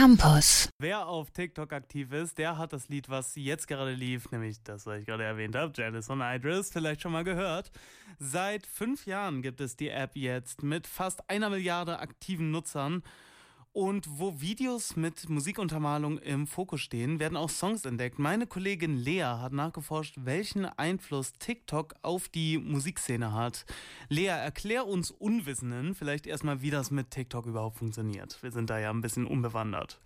Campus. Wer auf TikTok aktiv ist, der hat das Lied, was jetzt gerade lief, nämlich das, was ich gerade erwähnt habe, Janice und Idris, vielleicht schon mal gehört. Seit fünf Jahren gibt es die App jetzt mit fast einer Milliarde aktiven Nutzern. Und wo Videos mit Musikuntermalung im Fokus stehen, werden auch Songs entdeckt. Meine Kollegin Lea hat nachgeforscht, welchen Einfluss TikTok auf die Musikszene hat. Lea, erklär uns Unwissenden vielleicht erstmal, wie das mit TikTok überhaupt funktioniert. Wir sind da ja ein bisschen unbewandert.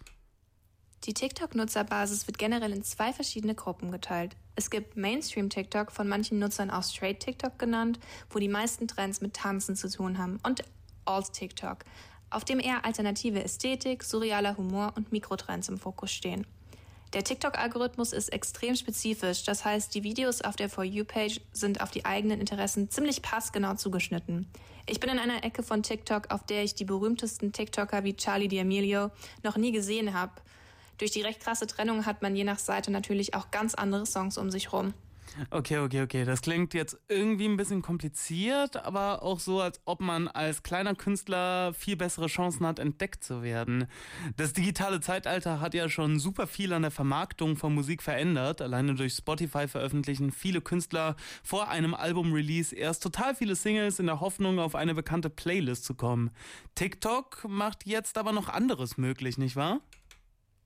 Die TikTok-Nutzerbasis wird generell in zwei verschiedene Gruppen geteilt. Es gibt Mainstream-TikTok, von manchen Nutzern auch Straight TikTok genannt, wo die meisten Trends mit Tanzen zu tun haben, und Alt-TikTok, auf dem eher alternative Ästhetik, surrealer Humor und Mikrotrends im Fokus stehen. Der TikTok-Algorithmus ist extrem spezifisch, das heißt, die Videos auf der For You-Page sind auf die eigenen Interessen ziemlich passgenau zugeschnitten. Ich bin in einer Ecke von TikTok, auf der ich die berühmtesten TikToker wie Charlie D'Amelio noch nie gesehen habe. Durch die recht krasse Trennung hat man je nach Seite natürlich auch ganz andere Songs um sich rum. Okay, okay, okay. Das klingt jetzt irgendwie ein bisschen kompliziert, aber auch so, als ob man als kleiner Künstler viel bessere Chancen hat, entdeckt zu werden. Das digitale Zeitalter hat ja schon super viel an der Vermarktung von Musik verändert. Alleine durch Spotify veröffentlichen viele Künstler vor einem Album-Release erst total viele Singles in der Hoffnung, auf eine bekannte Playlist zu kommen. TikTok macht jetzt aber noch anderes möglich, nicht wahr?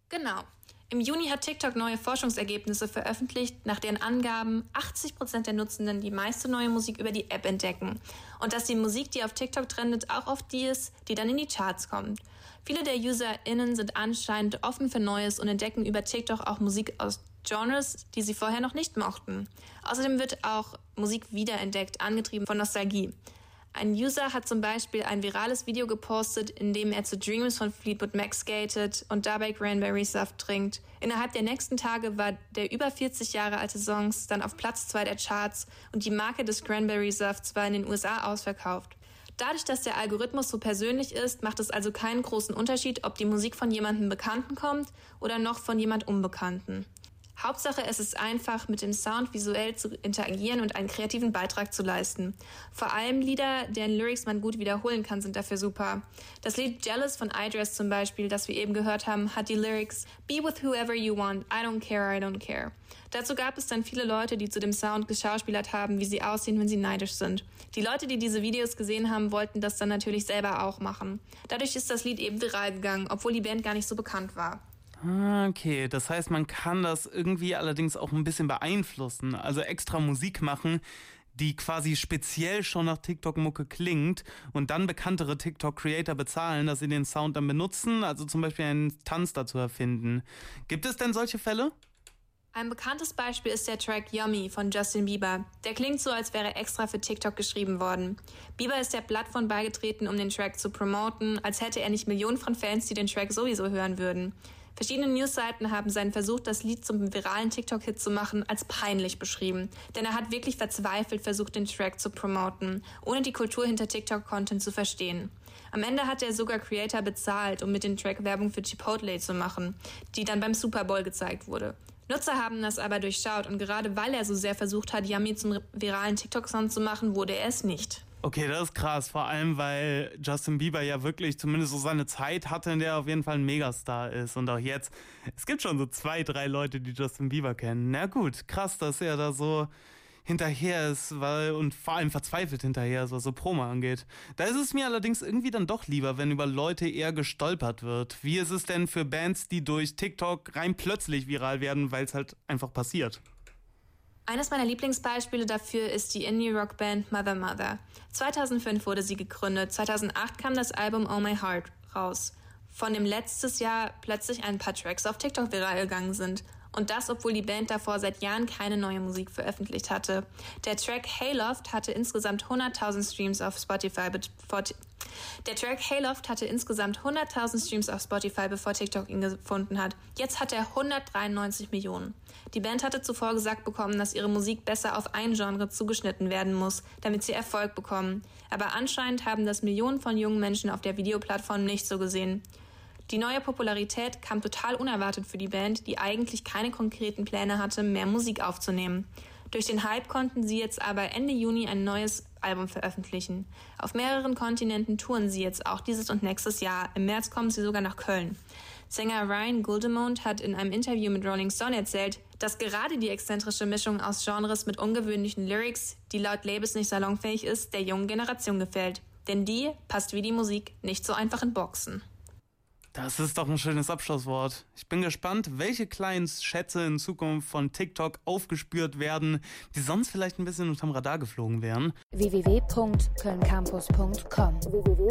Genau. Im Juni hat TikTok neue Forschungsergebnisse veröffentlicht, nach deren Angaben 80 Prozent der Nutzenden die meiste neue Musik über die App entdecken. Und dass die Musik, die auf TikTok trendet, auch oft die ist, die dann in die Charts kommt. Viele der UserInnen sind anscheinend offen für Neues und entdecken über TikTok auch Musik aus Genres, die sie vorher noch nicht mochten. Außerdem wird auch Musik wiederentdeckt, angetrieben von Nostalgie. Ein User hat zum Beispiel ein virales Video gepostet, in dem er zu Dreams von Fleetwood Mac skatet und dabei Cranberry Saft trinkt. Innerhalb der nächsten Tage war der über 40 Jahre alte Song dann auf Platz 2 der Charts und die Marke des Cranberry Safts war in den USA ausverkauft. Dadurch, dass der Algorithmus so persönlich ist, macht es also keinen großen Unterschied, ob die Musik von jemandem Bekannten kommt oder noch von jemand Unbekannten. Hauptsache, es ist einfach, mit dem Sound visuell zu interagieren und einen kreativen Beitrag zu leisten. Vor allem Lieder, deren Lyrics man gut wiederholen kann, sind dafür super. Das Lied Jealous von iDress zum Beispiel, das wir eben gehört haben, hat die Lyrics Be with whoever you want, I don't care, I don't care. Dazu gab es dann viele Leute, die zu dem Sound geschauspielert haben, wie sie aussehen, wenn sie neidisch sind. Die Leute, die diese Videos gesehen haben, wollten das dann natürlich selber auch machen. Dadurch ist das Lied eben viral gegangen, obwohl die Band gar nicht so bekannt war. Ah, okay, das heißt, man kann das irgendwie allerdings auch ein bisschen beeinflussen, also extra Musik machen, die quasi speziell schon nach TikTok-Mucke klingt und dann bekanntere TikTok-Creator bezahlen, dass sie den Sound dann benutzen, also zum Beispiel einen Tanz dazu erfinden. Gibt es denn solche Fälle? Ein bekanntes Beispiel ist der Track Yummy von Justin Bieber. Der klingt so, als wäre extra für TikTok geschrieben worden. Bieber ist der Plattform beigetreten, um den Track zu promoten, als hätte er nicht Millionen von Fans, die den Track sowieso hören würden. Verschiedene Newsseiten haben seinen Versuch, das Lied zum viralen TikTok-Hit zu machen, als peinlich beschrieben. Denn er hat wirklich verzweifelt versucht, den Track zu promoten, ohne die Kultur hinter TikTok-Content zu verstehen. Am Ende hat er sogar Creator bezahlt, um mit dem Track Werbung für Chipotle zu machen, die dann beim Super Bowl gezeigt wurde. Nutzer haben das aber durchschaut und gerade weil er so sehr versucht hat, Yummy zum viralen TikTok-Sound zu machen, wurde er es nicht. Okay, das ist krass. Vor allem, weil Justin Bieber ja wirklich zumindest so seine Zeit hatte, in der er auf jeden Fall ein Megastar ist. Und auch jetzt, es gibt schon so zwei, drei Leute, die Justin Bieber kennen. Na gut, krass, dass er da so hinterher ist, weil und vor allem verzweifelt hinterher ist, was so Promo angeht. Da ist es mir allerdings irgendwie dann doch lieber, wenn über Leute eher gestolpert wird. Wie ist es denn für Bands, die durch TikTok rein plötzlich viral werden, weil es halt einfach passiert? Eines meiner Lieblingsbeispiele dafür ist die Indie-Rock-Band Mother Mother. 2005 wurde sie gegründet, 2008 kam das Album Oh My Heart raus, von dem letztes Jahr plötzlich ein paar Tracks auf TikTok viral gegangen sind. Und das, obwohl die Band davor seit Jahren keine neue Musik veröffentlicht hatte. Der Track Hayloft hatte insgesamt 100.000 Streams auf Spotify, der Track Hayloft hatte insgesamt 100.000 Streams auf Spotify, bevor TikTok ihn gefunden hat. Jetzt hat er 193 Millionen. Die Band hatte zuvor gesagt bekommen, dass ihre Musik besser auf ein Genre zugeschnitten werden muss, damit sie Erfolg bekommen. Aber anscheinend haben das Millionen von jungen Menschen auf der Videoplattform nicht so gesehen. Die neue Popularität kam total unerwartet für die Band, die eigentlich keine konkreten Pläne hatte, mehr Musik aufzunehmen. Durch den Hype konnten sie jetzt aber Ende Juni ein neues Album veröffentlichen. Auf mehreren Kontinenten touren sie jetzt auch dieses und nächstes Jahr. Im März kommen sie sogar nach Köln. Sänger Ryan Guldemond hat in einem Interview mit Rolling Stone erzählt, dass gerade die exzentrische Mischung aus Genres mit ungewöhnlichen Lyrics, die laut Labels nicht salonfähig ist, der jungen Generation gefällt. Denn die passt wie die Musik nicht so einfach in Boxen. Das ist doch ein schönes Abschlusswort. Ich bin gespannt, welche kleinen Schätze in Zukunft von TikTok aufgespürt werden, die sonst vielleicht ein bisschen unterm Radar geflogen wären. www.kölncampus.com www